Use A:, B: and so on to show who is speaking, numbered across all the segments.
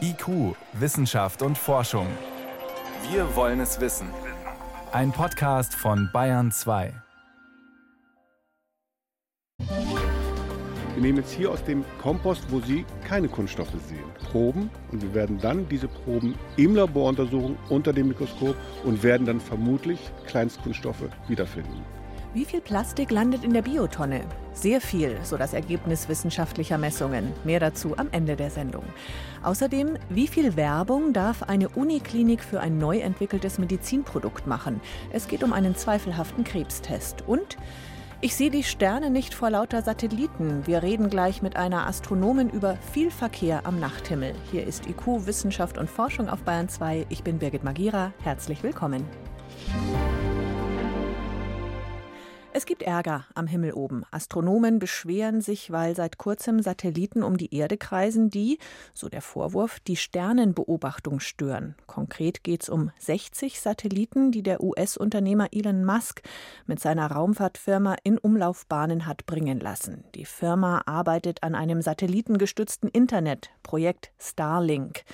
A: IQ, Wissenschaft und Forschung. Wir wollen es wissen. Ein Podcast von Bayern 2.
B: Wir nehmen jetzt hier aus dem Kompost, wo Sie keine Kunststoffe sehen, Proben und wir werden dann diese Proben im Labor untersuchen unter dem Mikroskop und werden dann vermutlich Kleinstkunststoffe wiederfinden.
C: Wie viel Plastik landet in der Biotonne? Sehr viel, so das Ergebnis wissenschaftlicher Messungen. Mehr dazu am Ende der Sendung. Außerdem, wie viel Werbung darf eine Uniklinik für ein neu entwickeltes Medizinprodukt machen? Es geht um einen zweifelhaften Krebstest. Und ich sehe die Sterne nicht vor lauter Satelliten. Wir reden gleich mit einer Astronomin über viel Verkehr am Nachthimmel. Hier ist IQ Wissenschaft und Forschung auf Bayern 2. Ich bin Birgit Magira. Herzlich willkommen. Gibt Ärger am Himmel oben. Astronomen beschweren sich, weil seit kurzem Satelliten um die Erde kreisen, die, so der Vorwurf, die Sternenbeobachtung stören. Konkret geht es um 60 Satelliten, die der US-Unternehmer Elon Musk mit seiner Raumfahrtfirma in Umlaufbahnen hat bringen lassen. Die Firma arbeitet an einem satellitengestützten Internet, Projekt Starlink.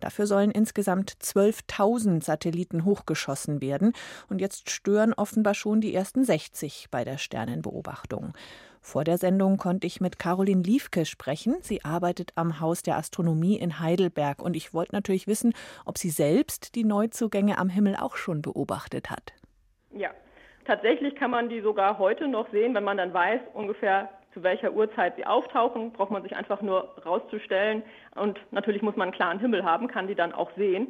C: Dafür sollen insgesamt 12.000 Satelliten hochgeschossen werden. Und jetzt stören offenbar schon die ersten 60 bei der Sternenbeobachtung. Vor der Sendung konnte ich mit Caroline Liefke sprechen. Sie arbeitet am Haus der Astronomie in Heidelberg und ich wollte natürlich wissen, ob sie selbst die Neuzugänge am Himmel auch schon beobachtet hat.
D: Ja, tatsächlich kann man die sogar heute noch sehen, wenn man dann weiß ungefähr zu welcher Uhrzeit sie auftauchen, braucht man sich einfach nur rauszustellen und natürlich muss man einen klaren Himmel haben, kann die dann auch sehen.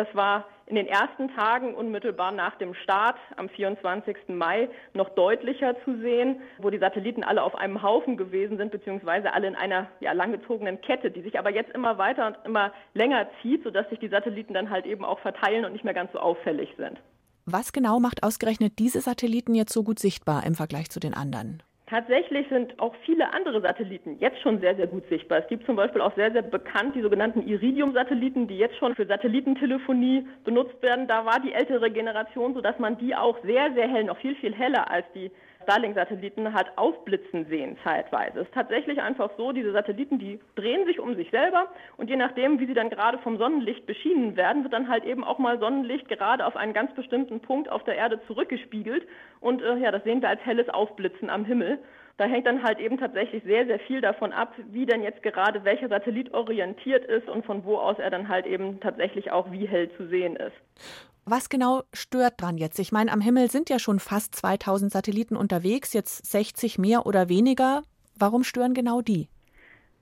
D: Das war in den ersten Tagen unmittelbar nach dem Start am 24. Mai noch deutlicher zu sehen, wo die Satelliten alle auf einem Haufen gewesen sind, beziehungsweise alle in einer ja, langgezogenen Kette, die sich aber jetzt immer weiter und immer länger zieht, sodass sich die Satelliten dann halt eben auch verteilen und nicht mehr ganz so auffällig sind.
C: Was genau macht ausgerechnet diese Satelliten jetzt so gut sichtbar im Vergleich zu den anderen?
D: Tatsächlich sind auch viele andere Satelliten jetzt schon sehr, sehr gut sichtbar. Es gibt zum Beispiel auch sehr, sehr bekannt die sogenannten Iridium-Satelliten, die jetzt schon für Satellitentelefonie benutzt werden. Da war die ältere Generation so, dass man die auch sehr, sehr hell, noch viel, viel heller als die Starlink-Satelliten halt aufblitzen sehen zeitweise. Es ist tatsächlich einfach so, diese Satelliten, die drehen sich um sich selber und je nachdem, wie sie dann gerade vom Sonnenlicht beschienen werden, wird dann halt eben auch mal Sonnenlicht gerade auf einen ganz bestimmten Punkt auf der Erde zurückgespiegelt und äh, ja, das sehen wir als helles Aufblitzen am Himmel. Da hängt dann halt eben tatsächlich sehr, sehr viel davon ab, wie denn jetzt gerade welcher Satellit orientiert ist und von wo aus er dann halt eben tatsächlich auch wie hell zu sehen ist.
C: Was genau stört dran jetzt? Ich meine, am Himmel sind ja schon fast 2000 Satelliten unterwegs, jetzt 60 mehr oder weniger. Warum stören genau die?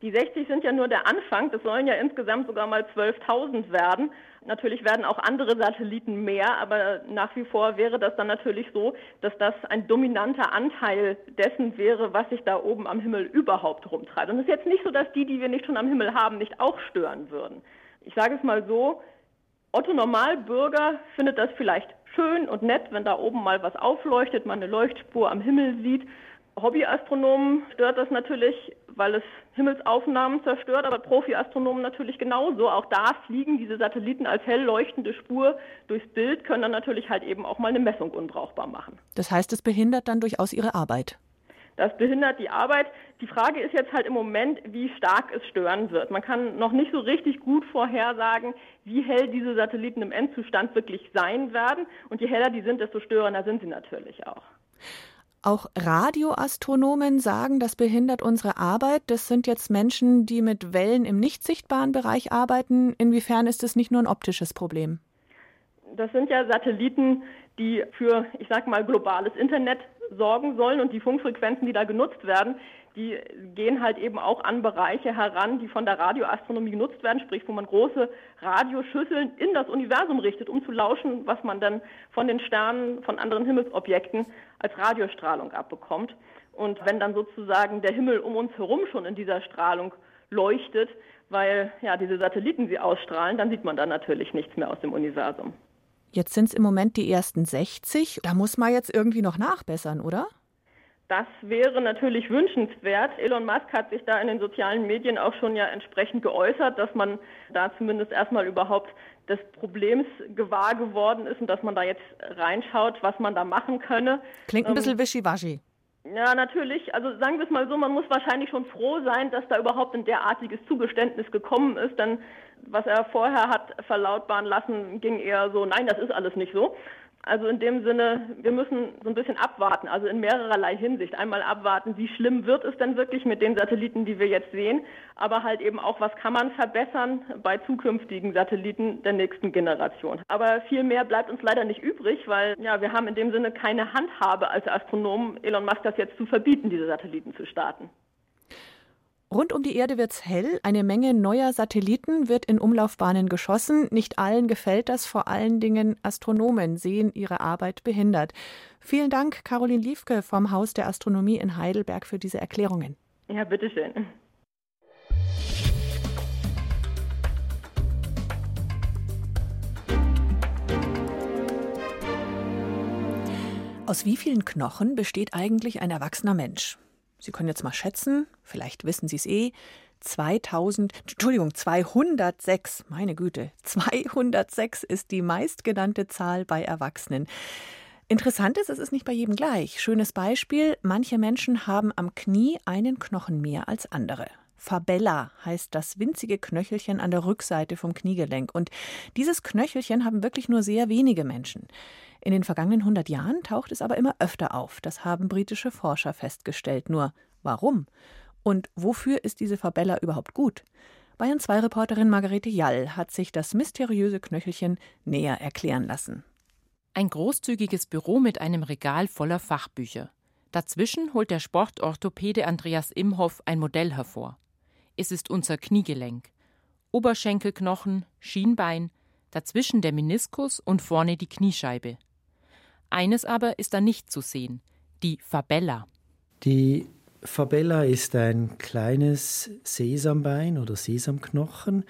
D: Die 60 sind ja nur der Anfang. Das sollen ja insgesamt sogar mal 12.000 werden. Natürlich werden auch andere Satelliten mehr, aber nach wie vor wäre das dann natürlich so, dass das ein dominanter Anteil dessen wäre, was sich da oben am Himmel überhaupt rumtreibt. Und es ist jetzt nicht so, dass die, die wir nicht schon am Himmel haben, nicht auch stören würden. Ich sage es mal so, Otto Normalbürger findet das vielleicht schön und nett, wenn da oben mal was aufleuchtet, man eine Leuchtspur am Himmel sieht. Hobbyastronomen stört das natürlich, weil es Himmelsaufnahmen zerstört, aber Profiastronomen natürlich genauso. Auch da fliegen diese Satelliten als hell leuchtende Spur durchs Bild, können dann natürlich halt eben auch mal eine Messung unbrauchbar machen.
C: Das heißt, es behindert dann durchaus ihre Arbeit.
D: Das behindert die Arbeit. Die Frage ist jetzt halt im Moment, wie stark es stören wird. Man kann noch nicht so richtig gut vorhersagen, wie hell diese Satelliten im Endzustand wirklich sein werden. Und je heller die sind, desto störender sind sie natürlich auch.
C: Auch Radioastronomen sagen, das behindert unsere Arbeit. Das sind jetzt Menschen, die mit Wellen im nicht sichtbaren Bereich arbeiten. Inwiefern ist es nicht nur ein optisches Problem?
D: Das sind ja Satelliten, die für, ich sag mal, globales Internet sorgen sollen und die Funkfrequenzen, die da genutzt werden, die gehen halt eben auch an Bereiche heran, die von der Radioastronomie genutzt werden, sprich, wo man große Radioschüsseln in das Universum richtet, um zu lauschen, was man dann von den Sternen, von anderen Himmelsobjekten als Radiostrahlung abbekommt. Und wenn dann sozusagen der Himmel um uns herum schon in dieser Strahlung leuchtet, weil ja diese Satelliten sie ausstrahlen, dann sieht man dann natürlich nichts mehr aus dem Universum.
C: Jetzt sind es im Moment die ersten 60. Da muss man jetzt irgendwie noch nachbessern, oder?
D: Das wäre natürlich wünschenswert. Elon Musk hat sich da in den sozialen Medien auch schon ja entsprechend geäußert, dass man da zumindest erstmal überhaupt des Problems gewahr geworden ist und dass man da jetzt reinschaut, was man da machen könne.
C: Klingt ein bisschen ähm, wischiwaschi.
D: Ja, natürlich. Also sagen wir es mal so, man muss wahrscheinlich schon froh sein, dass da überhaupt ein derartiges Zugeständnis gekommen ist, denn was er vorher hat verlautbaren lassen, ging eher so, nein, das ist alles nicht so. Also in dem Sinne, wir müssen so ein bisschen abwarten, also in mehrererlei Hinsicht. Einmal abwarten, wie schlimm wird es denn wirklich mit den Satelliten, die wir jetzt sehen, aber halt eben auch, was kann man verbessern bei zukünftigen Satelliten der nächsten Generation. Aber viel mehr bleibt uns leider nicht übrig, weil ja, wir haben in dem Sinne keine Handhabe als Astronomen, Elon Musk das jetzt zu verbieten, diese Satelliten zu starten.
C: Rund um die Erde wird's hell, eine Menge neuer Satelliten wird in Umlaufbahnen geschossen. Nicht allen gefällt das, vor allen Dingen Astronomen sehen ihre Arbeit behindert. Vielen Dank, Caroline Liefke vom Haus der Astronomie in Heidelberg für diese Erklärungen.
D: Ja, bitteschön.
C: Aus wie vielen Knochen besteht eigentlich ein erwachsener Mensch? Sie können jetzt mal schätzen, vielleicht wissen Sie es eh, 2000, Entschuldigung, 206, meine Güte, 206 ist die meistgenannte Zahl bei Erwachsenen. Interessant ist, es ist nicht bei jedem gleich. Schönes Beispiel, manche Menschen haben am Knie einen Knochen mehr als andere. Fabella heißt das winzige Knöchelchen an der Rückseite vom Kniegelenk. Und dieses Knöchelchen haben wirklich nur sehr wenige Menschen. In den vergangenen 100 Jahren taucht es aber immer öfter auf. Das haben britische Forscher festgestellt. Nur warum? Und wofür ist diese Fabella überhaupt gut? Bayern 2 Reporterin Margarete Jall hat sich das mysteriöse Knöchelchen näher erklären lassen.
E: Ein großzügiges Büro mit einem Regal voller Fachbücher. Dazwischen holt der Sportorthopäde Andreas Imhoff ein Modell hervor. Es ist unser Kniegelenk. Oberschenkelknochen, Schienbein, dazwischen der Meniskus und vorne die Kniescheibe. Eines aber ist da nicht zu sehen, die Fabella.
F: Die Fabella ist ein kleines Sesambein oder Sesamknochen,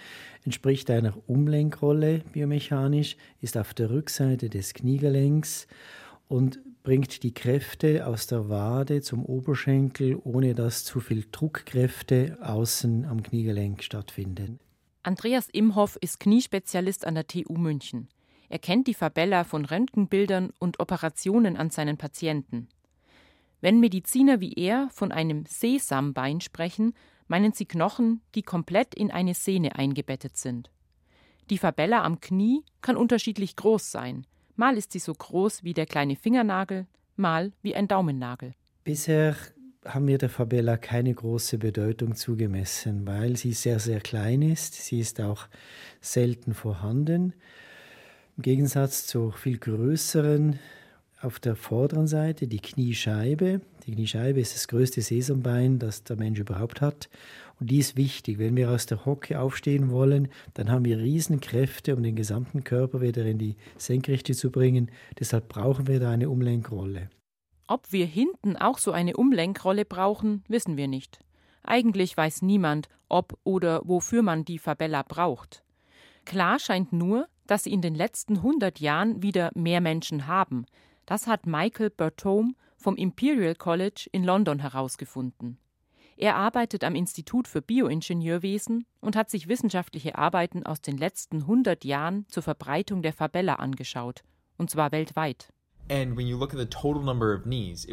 F: entspricht einer Umlenkrolle biomechanisch, ist auf der Rückseite des Kniegelenks und bringt die Kräfte aus der Wade zum Oberschenkel, ohne dass zu viel Druckkräfte außen am Kniegelenk stattfinden.
E: Andreas Imhoff ist Kniespezialist an der TU München. Er kennt die Fabella von Röntgenbildern und Operationen an seinen Patienten. Wenn Mediziner wie er von einem Sesambein sprechen, meinen sie Knochen, die komplett in eine Sehne eingebettet sind. Die Fabella am Knie kann unterschiedlich groß sein. Mal ist sie so groß wie der kleine Fingernagel, mal wie ein Daumennagel.
F: Bisher haben wir der Fabella keine große Bedeutung zugemessen, weil sie sehr, sehr klein ist. Sie ist auch selten vorhanden. Im Gegensatz zu viel größeren auf der vorderen Seite die Kniescheibe. Die Kniescheibe ist das größte Sesambein, das der Mensch überhaupt hat. Und die ist wichtig. Wenn wir aus der Hocke aufstehen wollen, dann haben wir Riesenkräfte, um den gesamten Körper wieder in die Senkrechte zu bringen. Deshalb brauchen wir da eine Umlenkrolle.
E: Ob wir hinten auch so eine Umlenkrolle brauchen, wissen wir nicht. Eigentlich weiß niemand, ob oder wofür man die Fabella braucht. Klar scheint nur, dass sie in den letzten 100 Jahren wieder mehr Menschen haben. Das hat Michael Bertome vom Imperial College in London herausgefunden. Er arbeitet am Institut für Bioingenieurwesen und hat sich wissenschaftliche Arbeiten aus den letzten 100 Jahren zur Verbreitung der Fabella angeschaut, und zwar weltweit.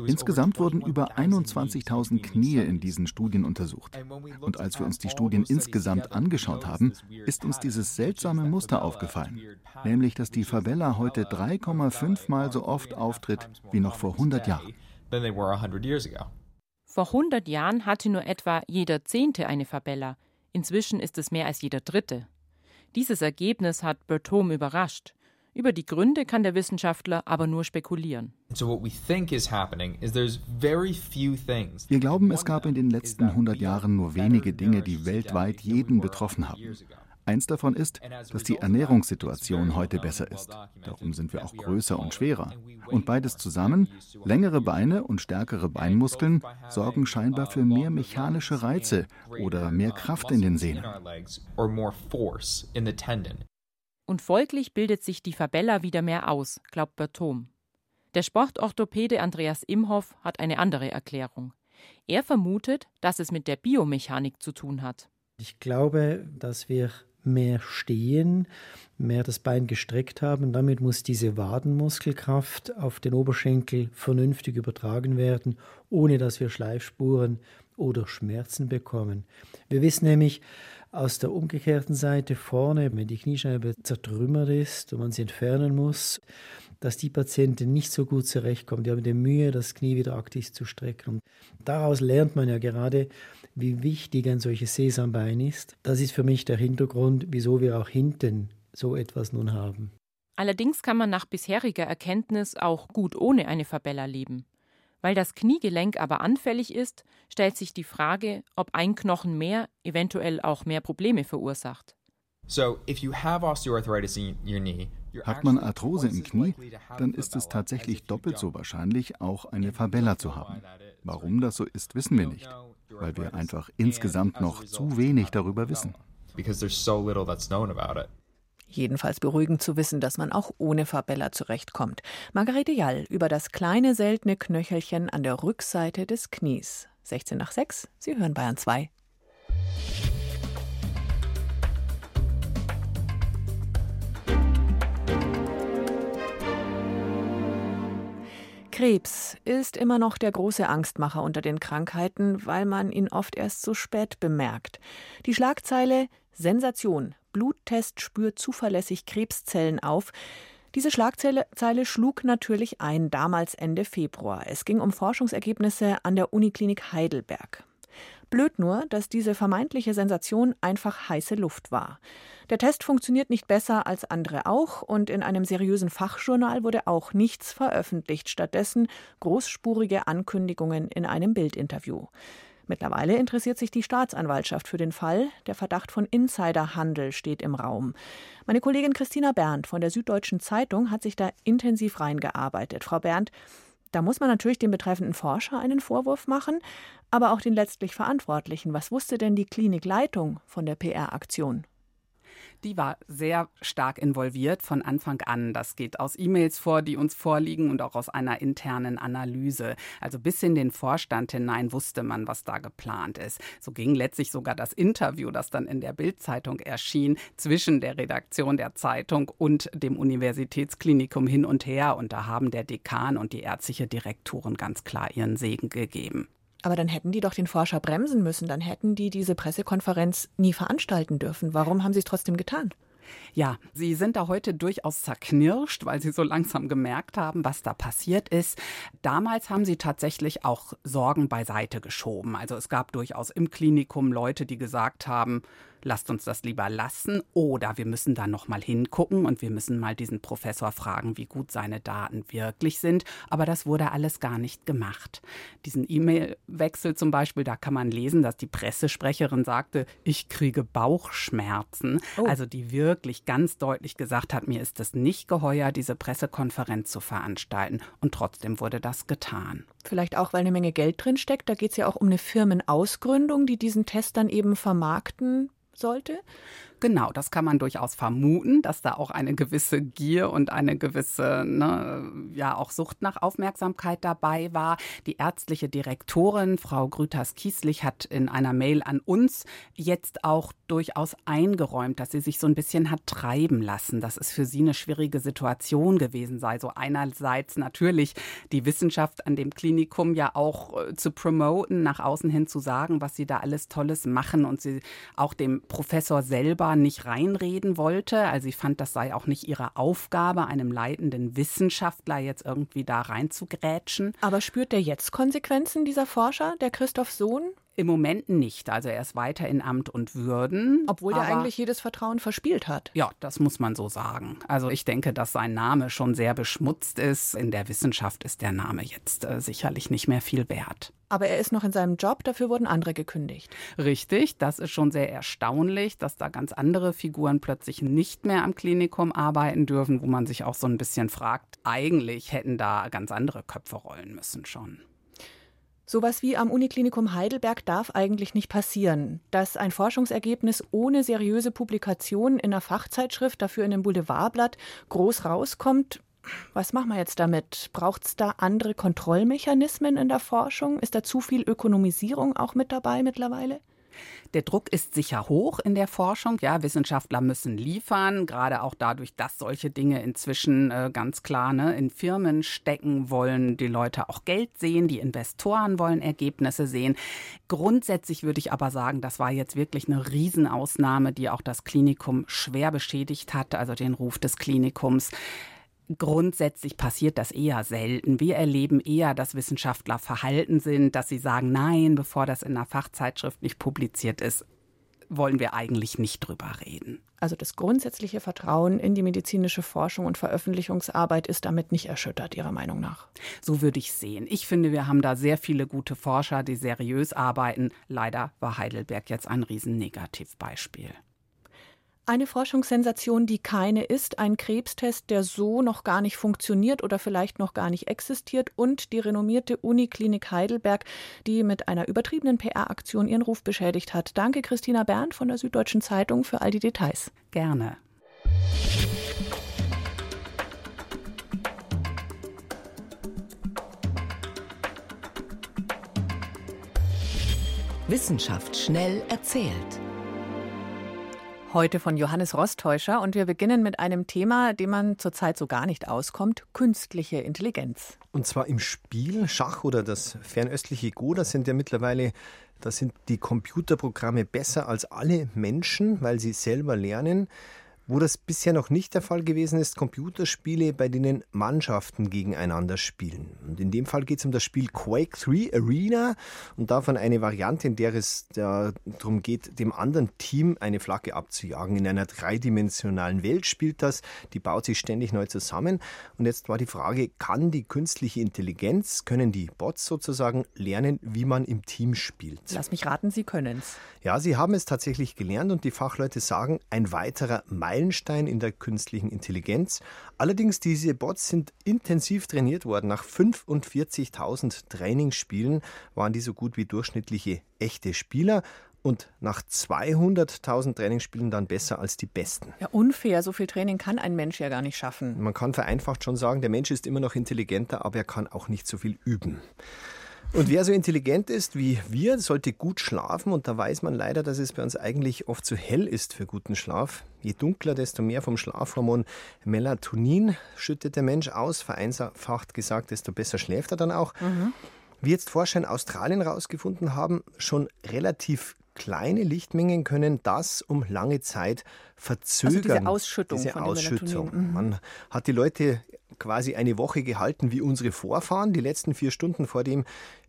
G: Insgesamt wurden über 21.000 Knie in diesen Studien untersucht. Und als wir uns die Studien insgesamt angeschaut haben, ist uns dieses seltsame Muster aufgefallen, nämlich dass die Favela heute 3,5 Mal so oft auftritt wie noch vor 100 Jahren.
E: Vor 100 Jahren hatte nur etwa jeder Zehnte eine Fabella. Inzwischen ist es mehr als jeder Dritte. Dieses Ergebnis hat Bertome überrascht. Über die Gründe kann der Wissenschaftler aber nur spekulieren.
G: Wir glauben, es gab in den letzten 100 Jahren nur wenige Dinge, die weltweit jeden betroffen haben. Eins davon ist, dass die Ernährungssituation heute besser ist. Darum sind wir auch größer und schwerer. Und beides zusammen, längere Beine und stärkere Beinmuskeln, sorgen scheinbar für mehr mechanische Reize oder mehr Kraft in den Sehnen.
E: Und folglich bildet sich die Fabella wieder mehr aus, glaubt Bertom. Der Sportorthopäde Andreas Imhoff hat eine andere Erklärung. Er vermutet, dass es mit der Biomechanik zu tun hat.
F: Ich glaube, dass wir mehr stehen, mehr das Bein gestreckt haben. Damit muss diese Wadenmuskelkraft auf den Oberschenkel vernünftig übertragen werden, ohne dass wir Schleifspuren oder Schmerzen bekommen. Wir wissen nämlich aus der umgekehrten Seite vorne, wenn die Kniescheibe zertrümmert ist und man sie entfernen muss, dass die Patienten nicht so gut zurechtkommen. Die haben die Mühe, das Knie wieder aktiv zu strecken. Und daraus lernt man ja gerade, wie wichtig ein solches Sesambein ist. Das ist für mich der Hintergrund, wieso wir auch hinten so etwas nun haben.
E: Allerdings kann man nach bisheriger Erkenntnis auch gut ohne eine Fabella leben. Weil das Kniegelenk aber anfällig ist, stellt sich die Frage, ob ein Knochen mehr eventuell auch mehr Probleme verursacht.
G: So, if you have osteoarthritis in your knee, hat man Arthrose im Knie, dann ist es tatsächlich doppelt so wahrscheinlich, auch eine Fabella zu haben. Warum das so ist, wissen wir nicht, weil wir einfach insgesamt noch zu wenig darüber wissen.
C: Jedenfalls beruhigend zu wissen, dass man auch ohne Fabella zurechtkommt. Margarete Jall über das kleine seltene Knöchelchen an der Rückseite des Knies. 16 nach 6, Sie hören Bayern 2. Krebs ist immer noch der große Angstmacher unter den Krankheiten, weil man ihn oft erst so spät bemerkt. Die Schlagzeile Sensation. Bluttest spürt zuverlässig Krebszellen auf. Diese Schlagzeile schlug natürlich ein, damals Ende Februar. Es ging um Forschungsergebnisse an der Uniklinik Heidelberg. Blöd nur, dass diese vermeintliche Sensation einfach heiße Luft war. Der Test funktioniert nicht besser als andere auch und in einem seriösen Fachjournal wurde auch nichts veröffentlicht, stattdessen großspurige Ankündigungen in einem Bildinterview. Mittlerweile interessiert sich die Staatsanwaltschaft für den Fall. Der Verdacht von Insiderhandel steht im Raum. Meine Kollegin Christina Berndt von der Süddeutschen Zeitung hat sich da intensiv reingearbeitet. Frau Berndt, da muss man natürlich dem betreffenden Forscher einen Vorwurf machen, aber auch den letztlich Verantwortlichen. Was wusste denn die Klinikleitung von der PR-Aktion?
H: Die war sehr stark involviert von Anfang an. Das geht aus E-Mails vor, die uns vorliegen und auch aus einer internen Analyse. Also bis in den Vorstand hinein wusste man, was da geplant ist. So ging letztlich sogar das Interview, das dann in der Bildzeitung erschien, zwischen der Redaktion der Zeitung und dem Universitätsklinikum hin und her. Und da haben der Dekan und die ärztliche Direktorin ganz klar ihren Segen gegeben.
C: Aber dann hätten die doch den Forscher bremsen müssen, dann hätten die diese Pressekonferenz nie veranstalten dürfen. Warum haben sie es trotzdem getan?
H: Ja, Sie sind da heute durchaus zerknirscht, weil Sie so langsam gemerkt haben, was da passiert ist. Damals haben Sie tatsächlich auch Sorgen beiseite geschoben. Also es gab durchaus im Klinikum Leute, die gesagt haben, lasst uns das lieber lassen oder wir müssen da noch mal hingucken und wir müssen mal diesen Professor fragen, wie gut seine Daten wirklich sind. Aber das wurde alles gar nicht gemacht. Diesen E-Mail-Wechsel zum Beispiel, da kann man lesen, dass die Pressesprecherin sagte, ich kriege Bauchschmerzen. Oh. Also die wirklich ganz deutlich gesagt hat, mir ist es nicht geheuer, diese Pressekonferenz zu veranstalten. Und trotzdem wurde das getan.
C: Vielleicht auch, weil eine Menge Geld drin steckt. Da geht es ja auch um eine Firmenausgründung, die diesen Test dann eben vermarkten sollte?
H: Genau, das kann man durchaus vermuten, dass da auch eine gewisse Gier und eine gewisse, ne, ja, auch Sucht nach Aufmerksamkeit dabei war. Die ärztliche Direktorin, Frau Grüters-Kieslich, hat in einer Mail an uns jetzt auch durchaus eingeräumt, dass sie sich so ein bisschen hat treiben lassen, dass es für sie eine schwierige Situation gewesen sei. So einerseits natürlich die Wissenschaft an dem Klinikum ja auch äh, zu promoten, nach außen hin zu sagen, was sie da alles Tolles machen und sie auch dem Professor selber nicht reinreden wollte. Also ich fand, das sei auch nicht ihre Aufgabe, einem leitenden Wissenschaftler jetzt irgendwie da reinzugrätschen.
C: Aber spürt der jetzt Konsequenzen, dieser Forscher, der Christoph Sohn?
H: Im Moment nicht. Also er ist weiter in Amt und Würden.
C: Obwohl er eigentlich jedes Vertrauen verspielt hat.
H: Ja, das muss man so sagen. Also ich denke, dass sein Name schon sehr beschmutzt ist. In der Wissenschaft ist der Name jetzt äh, sicherlich nicht mehr viel wert.
C: Aber er ist noch in seinem Job, dafür wurden andere gekündigt.
H: Richtig, das ist schon sehr erstaunlich, dass da ganz andere Figuren plötzlich nicht mehr am Klinikum arbeiten dürfen, wo man sich auch so ein bisschen fragt, eigentlich hätten da ganz andere Köpfe rollen müssen schon.
C: Sowas wie am Uniklinikum Heidelberg darf eigentlich nicht passieren. Dass ein Forschungsergebnis ohne seriöse Publikation in einer Fachzeitschrift, dafür in einem Boulevardblatt, groß rauskommt, was machen wir jetzt damit? Braucht es da andere Kontrollmechanismen in der Forschung? Ist da zu viel Ökonomisierung auch mit dabei mittlerweile?
H: Der Druck ist sicher hoch in der Forschung. Ja, Wissenschaftler müssen liefern, gerade auch dadurch, dass solche Dinge inzwischen äh, ganz klar ne, in Firmen stecken, wollen die Leute auch Geld sehen, die Investoren wollen Ergebnisse sehen. Grundsätzlich würde ich aber sagen, das war jetzt wirklich eine Riesenausnahme, die auch das Klinikum schwer beschädigt hat, also den Ruf des Klinikums. Grundsätzlich passiert das eher selten. Wir erleben eher, dass Wissenschaftler verhalten sind, dass sie sagen, nein, bevor das in einer Fachzeitschrift nicht publiziert ist, wollen wir eigentlich nicht drüber reden.
C: Also das grundsätzliche Vertrauen in die medizinische Forschung und Veröffentlichungsarbeit ist damit nicht erschüttert, Ihrer Meinung nach?
H: So würde ich sehen. Ich finde, wir haben da sehr viele gute Forscher, die seriös arbeiten. Leider war Heidelberg jetzt ein Riesennegativbeispiel.
C: Eine Forschungssensation, die keine ist, ein Krebstest, der so noch gar nicht funktioniert oder vielleicht noch gar nicht existiert und die renommierte Uniklinik Heidelberg, die mit einer übertriebenen PR-Aktion ihren Ruf beschädigt hat. Danke Christina Berndt von der Süddeutschen Zeitung für all die Details.
H: Gerne.
I: Wissenschaft schnell erzählt
C: heute von Johannes Rostäuscher und wir beginnen mit einem Thema, dem man zurzeit so gar nicht auskommt, künstliche Intelligenz.
J: Und zwar im Spiel Schach oder das fernöstliche Go, das sind ja mittlerweile da sind die Computerprogramme besser als alle Menschen, weil sie selber lernen. Wo das bisher noch nicht der Fall gewesen ist, Computerspiele, bei denen Mannschaften gegeneinander spielen. Und in dem Fall geht es um das Spiel Quake 3 Arena und davon eine Variante, in der es darum geht, dem anderen Team eine Flagge abzujagen. In einer dreidimensionalen Welt spielt das, die baut sich ständig neu zusammen. Und jetzt war die Frage, kann die künstliche Intelligenz, können die Bots sozusagen lernen, wie man im Team spielt?
C: Lass mich raten, sie können es.
J: Ja, sie haben es tatsächlich gelernt und die Fachleute sagen, ein weiterer Meilenstein Meilenstein in der künstlichen Intelligenz. Allerdings, diese Bots sind intensiv trainiert worden. Nach 45.000 Trainingsspielen waren die so gut wie durchschnittliche echte Spieler und nach 200.000 Trainingsspielen dann besser als die Besten.
C: Ja, unfair. So viel Training kann ein Mensch ja gar nicht schaffen.
J: Man kann vereinfacht schon sagen, der Mensch ist immer noch intelligenter, aber er kann auch nicht so viel üben. Und wer so intelligent ist wie wir, sollte gut schlafen. Und da weiß man leider, dass es bei uns eigentlich oft zu hell ist für guten Schlaf. Je dunkler, desto mehr vom Schlafhormon Melatonin schüttet der Mensch aus. Vereinfacht gesagt, desto besser schläft er dann auch. Mhm. Wie jetzt Forscher in Australien herausgefunden haben, schon relativ kleine Lichtmengen können das um lange Zeit verzögern. Also
C: diese Ausschüttung.
J: Diese Ausschüttung. Mhm. Man hat die Leute quasi eine Woche gehalten wie unsere Vorfahren, die letzten vier Stunden vor dem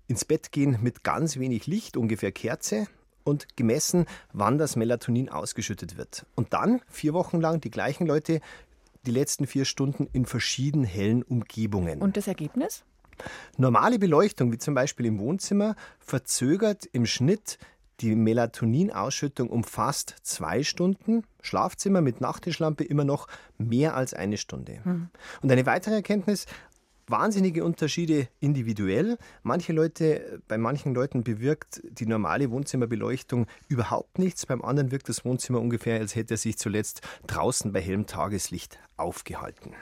J: ins Bett gehen mit ganz wenig Licht, ungefähr Kerze, und gemessen, wann das Melatonin ausgeschüttet wird. Und dann vier Wochen lang die gleichen Leute die letzten vier Stunden in verschieden hellen Umgebungen.
C: Und das Ergebnis?
J: Normale Beleuchtung, wie zum Beispiel im Wohnzimmer, verzögert im Schnitt die Melatoninausschüttung um fast zwei Stunden. Schlafzimmer mit Nachttischlampe immer noch mehr als eine Stunde. Mhm. Und eine weitere Erkenntnis, wahnsinnige Unterschiede individuell. Manche Leute, bei manchen Leuten bewirkt die normale Wohnzimmerbeleuchtung überhaupt nichts. Beim anderen wirkt das Wohnzimmer ungefähr, als hätte er sich zuletzt draußen bei hellem Tageslicht aufgehalten.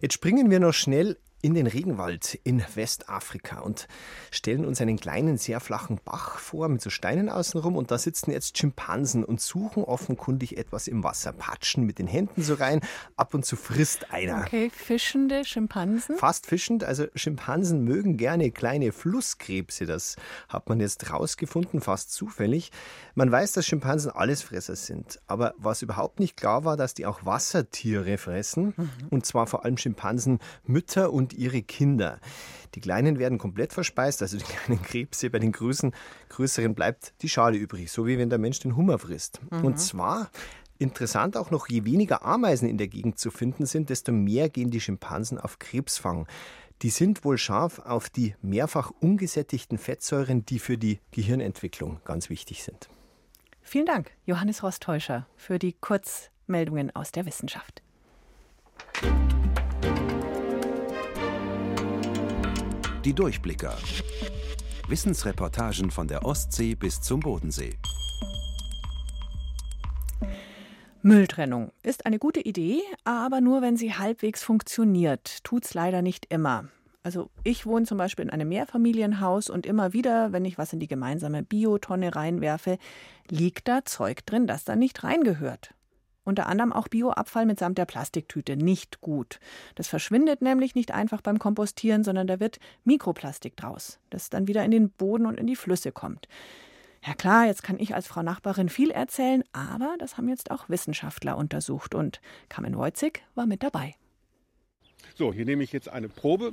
J: Jetzt springen wir noch schnell in den Regenwald in Westafrika und stellen uns einen kleinen, sehr flachen Bach vor mit so Steinen außenrum und da sitzen jetzt Schimpansen und suchen offenkundig etwas im Wasser, patschen mit den Händen so rein, ab und zu frisst einer.
C: Okay, fischende Schimpansen?
J: Fast fischend, also Schimpansen mögen gerne kleine Flusskrebse, das hat man jetzt rausgefunden, fast zufällig. Man weiß, dass Schimpansen Allesfresser sind, aber was überhaupt nicht klar war, dass die auch Wassertiere fressen mhm. und zwar vor allem Schimpansen Mütter und ihre Kinder. Die Kleinen werden komplett verspeist, also die kleinen Krebse, bei den Größen, größeren bleibt die Schale übrig, so wie wenn der Mensch den Hummer frisst. Mhm. Und zwar Interessant auch noch, je weniger Ameisen in der Gegend zu finden sind, desto mehr gehen die Schimpansen auf Krebsfang. Die sind wohl scharf auf die mehrfach ungesättigten Fettsäuren, die für die Gehirnentwicklung ganz wichtig sind.
C: Vielen Dank, Johannes Rostäuscher, für die Kurzmeldungen aus der Wissenschaft.
A: Die Durchblicker. Wissensreportagen von der Ostsee bis zum Bodensee.
C: Mülltrennung ist eine gute Idee, aber nur wenn sie halbwegs funktioniert. Tut's leider nicht immer. Also ich wohne zum Beispiel in einem Mehrfamilienhaus und immer wieder, wenn ich was in die gemeinsame Biotonne reinwerfe, liegt da Zeug drin, das da nicht reingehört. Unter anderem auch Bioabfall mitsamt der Plastiktüte. Nicht gut. Das verschwindet nämlich nicht einfach beim Kompostieren, sondern da wird Mikroplastik draus, das dann wieder in den Boden und in die Flüsse kommt. Ja klar, jetzt kann ich als Frau Nachbarin viel erzählen, aber das haben jetzt auch Wissenschaftler untersucht und Carmen Wojcik war mit dabei.
B: So, hier nehme ich jetzt eine Probe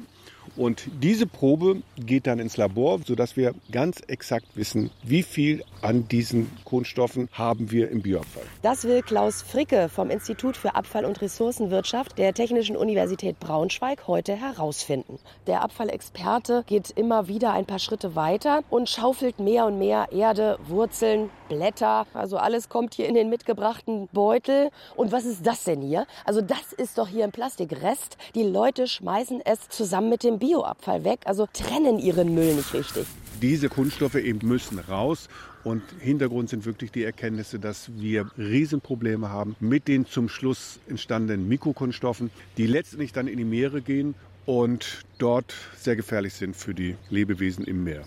B: und diese Probe geht dann ins Labor, sodass wir ganz exakt wissen, wie viel an diesen Kohlenstoffen haben wir im Bioabfall.
K: Das will Klaus Fricke vom Institut für Abfall- und Ressourcenwirtschaft der Technischen Universität Braunschweig heute herausfinden. Der Abfallexperte geht immer wieder ein paar Schritte weiter und schaufelt mehr und mehr Erde, Wurzeln, Blätter, also alles kommt hier in den mitgebrachten Beutel. Und was ist das denn hier? Also das ist doch hier ein Plastikrest. Die Leute schmeißen es zusammen mit dem Bioabfall weg, also trennen ihren Müll nicht richtig.
B: Diese Kunststoffe eben müssen raus und Hintergrund sind wirklich die Erkenntnisse, dass wir Riesenprobleme haben mit den zum Schluss entstandenen Mikrokunststoffen, die letztendlich dann in die Meere gehen und dort sehr gefährlich sind für die Lebewesen im Meer.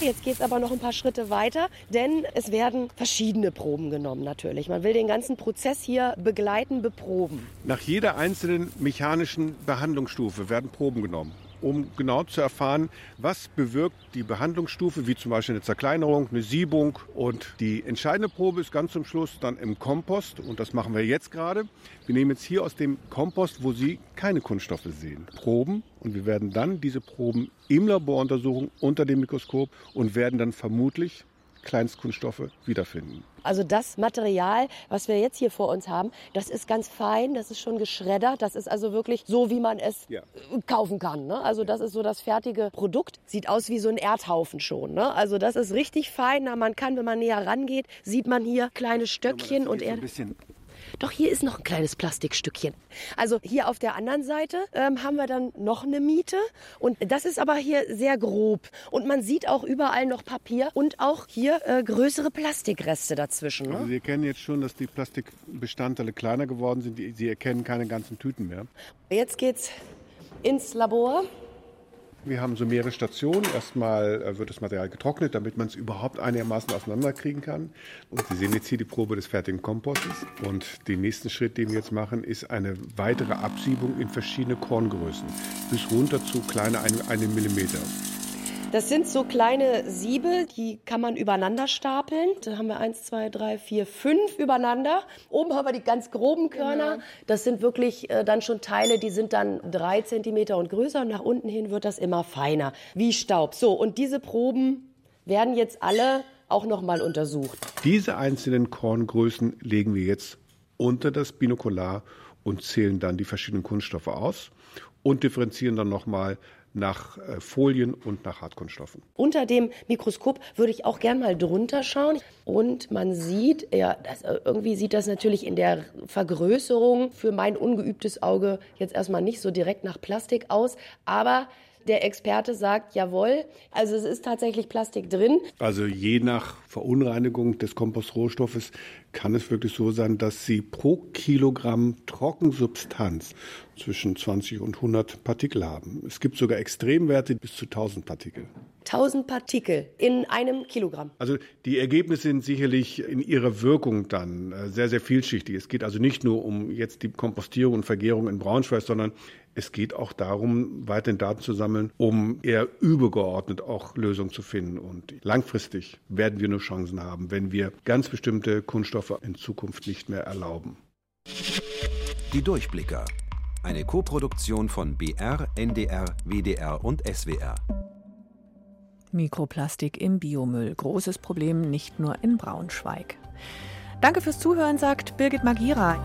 K: Jetzt geht es aber noch ein paar Schritte weiter, denn es werden verschiedene Proben genommen natürlich. Man will den ganzen Prozess hier begleiten, beproben.
B: Nach jeder einzelnen mechanischen Behandlungsstufe werden Proben genommen um genau zu erfahren, was bewirkt die Behandlungsstufe, wie zum Beispiel eine Zerkleinerung, eine Siebung. Und die entscheidende Probe ist ganz zum Schluss dann im Kompost. Und das machen wir jetzt gerade. Wir nehmen jetzt hier aus dem Kompost, wo Sie keine Kunststoffe sehen, Proben. Und wir werden dann diese Proben im Labor untersuchen unter dem Mikroskop und werden dann vermutlich Kleinstkunststoffe wiederfinden.
K: Also das Material, was wir jetzt hier vor uns haben, das ist ganz fein, das ist schon geschreddert, das ist also wirklich so, wie man es ja. kaufen kann. Ne? Also das ist so das fertige Produkt, sieht aus wie so ein Erdhaufen schon. Ne? Also das ist richtig fein, man kann, wenn man näher rangeht, sieht man hier kleine Stöckchen und
B: Erde. So
K: doch hier ist noch ein kleines Plastikstückchen. Also hier auf der anderen Seite ähm, haben wir dann noch eine Miete. Und das ist aber hier sehr grob. Und man sieht auch überall noch Papier und auch hier äh, größere Plastikreste dazwischen. Ne?
B: Also Sie erkennen jetzt schon, dass die Plastikbestandteile kleiner geworden sind. Sie erkennen keine ganzen Tüten mehr.
K: Jetzt geht's ins Labor.
B: Wir haben so mehrere Stationen. Erstmal äh, wird das Material getrocknet, damit man es überhaupt einigermaßen auseinanderkriegen kann. Und Sie sehen jetzt hier die Probe des fertigen Kompostes. Und den nächsten Schritt, den wir jetzt machen, ist eine weitere Absiebung in verschiedene Korngrößen, bis runter zu kleiner einen Millimeter.
K: Das sind so kleine Siebe, die kann man übereinander stapeln. Da haben wir eins, zwei, drei, vier, fünf übereinander. Oben haben wir die ganz groben Körner. Genau. Das sind wirklich äh, dann schon Teile, die sind dann drei Zentimeter und größer. Und nach unten hin wird das immer feiner, wie Staub. So, und diese Proben werden jetzt alle auch nochmal untersucht.
B: Diese einzelnen Korngrößen legen wir jetzt unter das Binokular und zählen dann die verschiedenen Kunststoffe aus und differenzieren dann nochmal nach äh, Folien und nach Hartkunststoffen.
K: Unter dem Mikroskop würde ich auch gern mal drunter schauen. Und man sieht, ja, das, äh, irgendwie sieht das natürlich in der Vergrößerung für mein ungeübtes Auge jetzt erstmal nicht so direkt nach Plastik aus. Aber der Experte sagt, jawohl, also es ist tatsächlich Plastik drin.
B: Also je nach Verunreinigung des Kompostrohstoffes kann es wirklich so sein, dass Sie pro Kilogramm Trockensubstanz zwischen 20 und 100 Partikel haben. Es gibt sogar Extremwerte bis zu 1000 Partikel.
K: 1000 Partikel in einem Kilogramm.
B: Also die Ergebnisse sind sicherlich in ihrer Wirkung dann äh, sehr, sehr vielschichtig. Es geht also nicht nur um jetzt die Kompostierung und Vergärung in Braunschweig, sondern es geht auch darum, weiterhin Daten zu sammeln, um eher übergeordnet auch Lösungen zu finden. Und langfristig werden wir nur Chancen haben, wenn wir ganz bestimmte Kunststoffe in Zukunft nicht mehr erlauben.
A: Die Durchblicker. Eine Koproduktion von BR, NDR, WDR und SWR.
C: Mikroplastik im Biomüll. Großes Problem nicht nur in Braunschweig. Danke fürs Zuhören, sagt Birgit Magira.